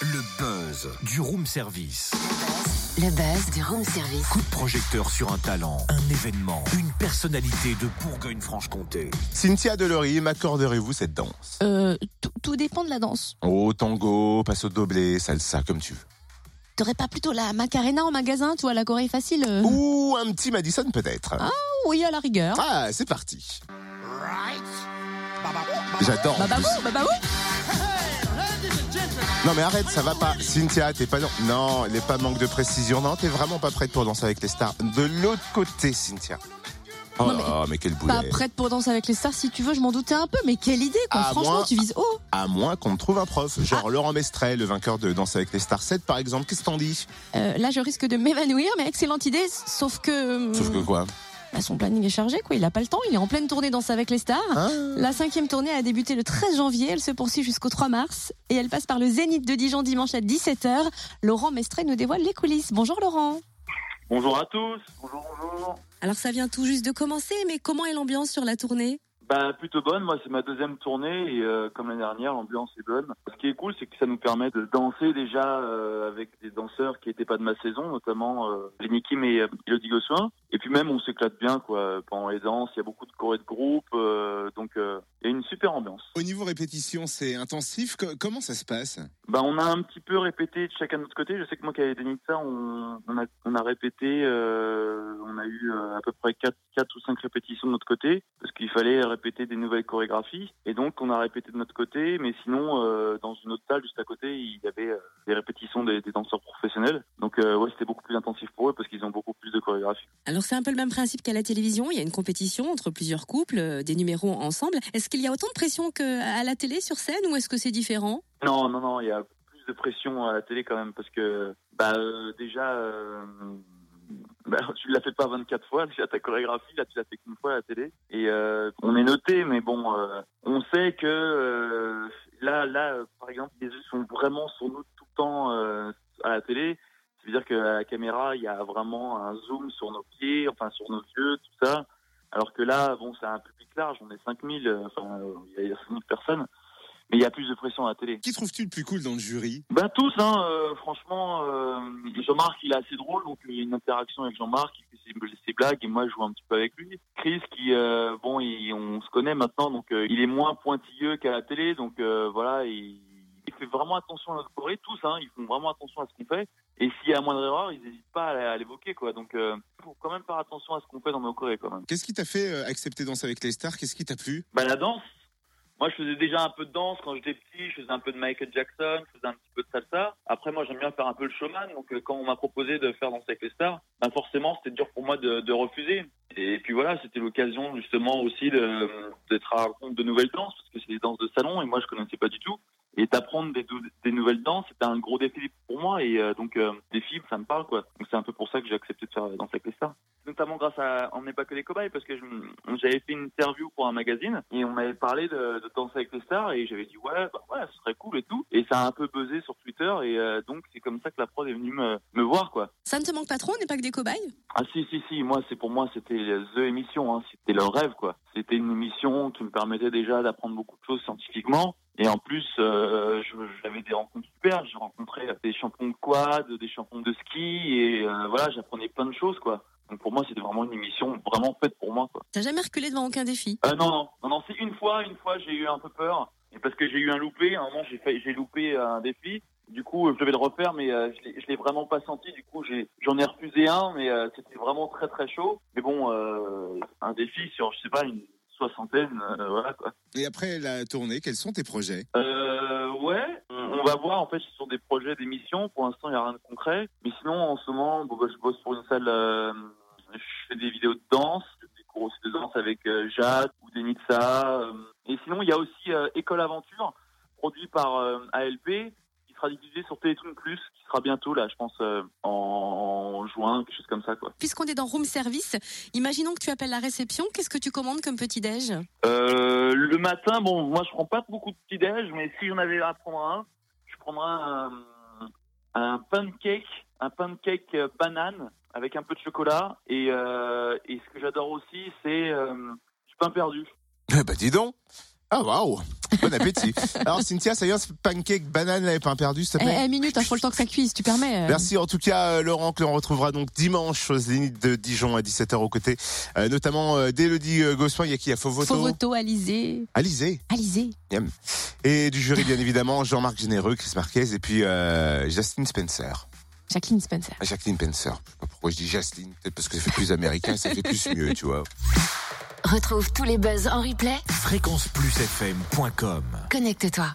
Le buzz du room service. Le buzz du room service. Coup de projecteur sur un talent, un événement, une personnalité de Bourgogne-Franche-Comté. Cynthia Delory, m'accorderez-vous cette danse? Euh, tout- tout dépend de la danse. Oh, tango, passo doblé, salsa, comme tu veux. T'aurais pas plutôt la Macarena en magasin, tu vois, la Corée facile euh Ou un petit Madison peut-être. Ah, Oui, à la rigueur. Ah, c'est parti. J'adore. Bah bah oui, bah bah oui. Non mais arrête, ça va pas. Cynthia, t'es pas non. Non, elle est pas manque de précision. Non, t'es vraiment pas prête pour danser avec les stars. De l'autre côté, Cynthia. Oh, Non, mais mais, quel boulet. Pas prête pour danser avec les stars si tu veux, je m'en doutais un peu, mais quelle idée quoi. Ah, Franchement, tu vises haut. À moins qu'on trouve un prof, genre Laurent Mestret, le vainqueur de Danse avec les stars 7 par exemple. Qu'est-ce que t'en dis? Euh, là, je risque de m'évanouir, mais excellente idée. Sauf que, Sauf que quoi? Son planning est chargé, quoi. Il a pas le temps. Il est en pleine tournée Danse avec les stars. Hein La cinquième tournée a débuté le 13 janvier, elle se poursuit jusqu'au 3 mars et elle passe par le Zénith de Dijon dimanche à 17h. Laurent Mestret nous dévoile les coulisses. Bonjour Laurent. Bonjour à tous. Bonjour, bonjour. Alors ça vient tout juste de commencer, mais comment est l'ambiance sur la tournée? Bah plutôt bonne. Moi, c'est ma deuxième tournée et euh, comme l'année dernière, l'ambiance est bonne. Ce qui est cool, c'est que ça nous permet de danser déjà euh, avec des danseurs qui n'étaient pas de ma saison, notamment euh, Lenny Kim et euh, Elodie Gossuin. Et puis même, on s'éclate bien quoi pendant les danses. Il y a beaucoup de chorés de groupe, euh, donc euh, il y a une super ambiance. Au niveau répétition, c'est intensif. Co- comment ça se passe? Bah, on a un petit peu répété de chacun de notre côté. Je sais que moi, qu'avec Denitza, on, on, a, on a répété, euh, on a eu à peu près 4, quatre ou 5 répétitions de notre côté, parce qu'il fallait répéter des nouvelles chorégraphies. Et donc, on a répété de notre côté, mais sinon, euh, dans une autre salle juste à côté, il y avait euh, des répétitions des, des danseurs professionnels. Donc, euh, ouais, c'était beaucoup plus intensif pour eux, parce qu'ils ont beaucoup plus de chorégraphie. Alors c'est un peu le même principe qu'à la télévision, il y a une compétition entre plusieurs couples, euh, des numéros ensemble. Est-ce qu'il y a autant de pression qu'à la télé sur scène ou est-ce que c'est différent? Non, non, non, il y a plus de pression à la télé quand même parce que bah euh, déjà euh, bah, tu l'as fait pas 24 fois déjà ta chorégraphie là tu l'as fait qu'une fois à la télé. Et on est noté mais bon on sait que là là par exemple les yeux sont vraiment sur nous tout le temps euh, à la télé ça veut dire qu'à la caméra il y a vraiment un zoom sur nos pieds enfin sur nos yeux tout ça alors que là bon c'est un public large on est 5000 euh, enfin il y a 5000 personnes mais il y a plus de pression à la télé. Qui trouves-tu le plus cool dans le jury? Ben tous, hein, euh, franchement, euh, Jean-Marc il est assez drôle, donc il y a une interaction avec Jean-Marc, il fait ses, ses blagues et moi je joue un petit peu avec lui. Chris qui, euh, bon, il- on se connaît maintenant, donc il est moins pointilleux qu'à la télé, donc voilà, il, il fait vraiment attention à notre choré, tous, hein, ils font vraiment attention à ce qu'on fait. Et s'il y a moindre erreur, ils n'hésitent pas à, l'évoquer, quoi. Donc, euh, faut quand même faire attention à ce qu'on fait dans nos chorés, quand même. Qu'est-ce qui t'a fait euh, accepter Danse avec les stars? Qu'est-ce qui t'a plu? Bah la danse. Moi, je faisais déjà un peu de danse quand j'étais petit. Je faisais un peu de Michael Jackson, je faisais un petit peu de salsa. Après, moi, j'aime bien faire un peu le showman. Donc, euh, quand on m'a proposé de faire danser avec les stars, bah forcément, c'était dur pour moi de, de refuser. Et puis voilà, c'était l'occasion justement aussi d'être à la rencontre de nouvelles danses parce que c'est des danses de salon et moi, je connaissais pas du tout. Et d'apprendre des, nouvelles danses, c'était un gros défi pour moi. Et euh, donc, euh, des filles, ça me parle, quoi. Donc, c'est un peu pour ça que j'ai accepté de faire danser avec les stars notamment grâce à On n'est pas que des cobayes, parce que j'avais fait une interview pour un magazine et on m'avait parlé de, de danser avec les stars et j'avais dit ouais, bah ouais, ce serait cool et tout. Et ça a un peu buzzé sur Twitter et euh, donc c'est comme ça que la prod est venue me, me voir quoi. Ça ne te manque pas trop, on n'est pas que des cobayes? Ah si si si, moi c'est pour moi c'était the émission, hein. c'était leur rêve quoi. C'était une émission qui me permettait déjà d'apprendre beaucoup de choses scientifiquement. Et en plus, euh, je- j'avais des rencontres super. J'ai rencontré des champions de quad, des champions de ski, et euh, voilà, j'apprenais plein de choses, quoi. Donc pour moi, c'était vraiment une émission vraiment faite pour moi, quoi. T'as jamais reculé devant aucun défi? Euh, non, non, non, non, c'est une fois, une fois, j'ai eu un peu peur. Et parce que j'ai eu un loupé, à un moment, j'ai j'ai loupé un défi. Du coup, je devais le refaire, mais euh, je l'ai- vraiment pas senti. Du coup, j'en ai refusé un, mais euh, c'était vraiment très très chaud. Mais bon, euh, un défi sur, je sais pas, une soixantaine, euh, voilà quoi. Et après la tournée, quels sont tes projets? Euh, ouais, on, va voir. En fait, ce sont des projets d'émission. Pour l'instant, il n'y a rien de concret. Mais sinon, en ce moment, bon, bah, je bosse pour une salle. euh, je fais des vidéos de danse, des cours aussi de danse avec euh, Jade ou Denitsa. et sinon, il y a aussi École Aventure, produit par ALP, sera diffusé sur Télétoon Plus, qui sera bientôt là, je pense, euh, en juin, quelque chose comme ça, quoi. Puisqu'on est dans room service, imaginons que tu appelles la réception, qu'est-ce que tu commandes comme petit-déj Euh, le matin, bon, moi je prends pas beaucoup de petit déj, mais si j'en avais à prendre un, je prendrais un, un pancake, un pancake euh, banane avec un peu de chocolat et, euh, et ce que j'adore aussi, c'est euh, du pain perdu. Eh bah dis donc Ah waouh Bon appétit. Alors Cynthia, ça y est, pancake banane là, pain perdu, s'il te Eh, plaît. eh, minute, il faut le temps que ça cuise, tu permets. euh. Merci en tout cas euh, Laurent que l'on retrouvera donc dimanche au Zénith de Dijon à 17h aux côtés, euh, notamment euh, d'Élodie euh, Gossuin, il y a qui Il y a Alizé. Alizé, Alizé. Et du jury bien évidemment Jean-Marc Généreux, Chris Marquez et puis Justine Spencer. Jacqueline Spencer. Ah, Jacqueline Spencer. Je sais pas pourquoi je dis Justine, peut-être parce que ça fait plus américain ça fait plus mieux, tu vois. Retrouve tous les buzz en replay. Fréquenceplusfm.com Connecte-toi.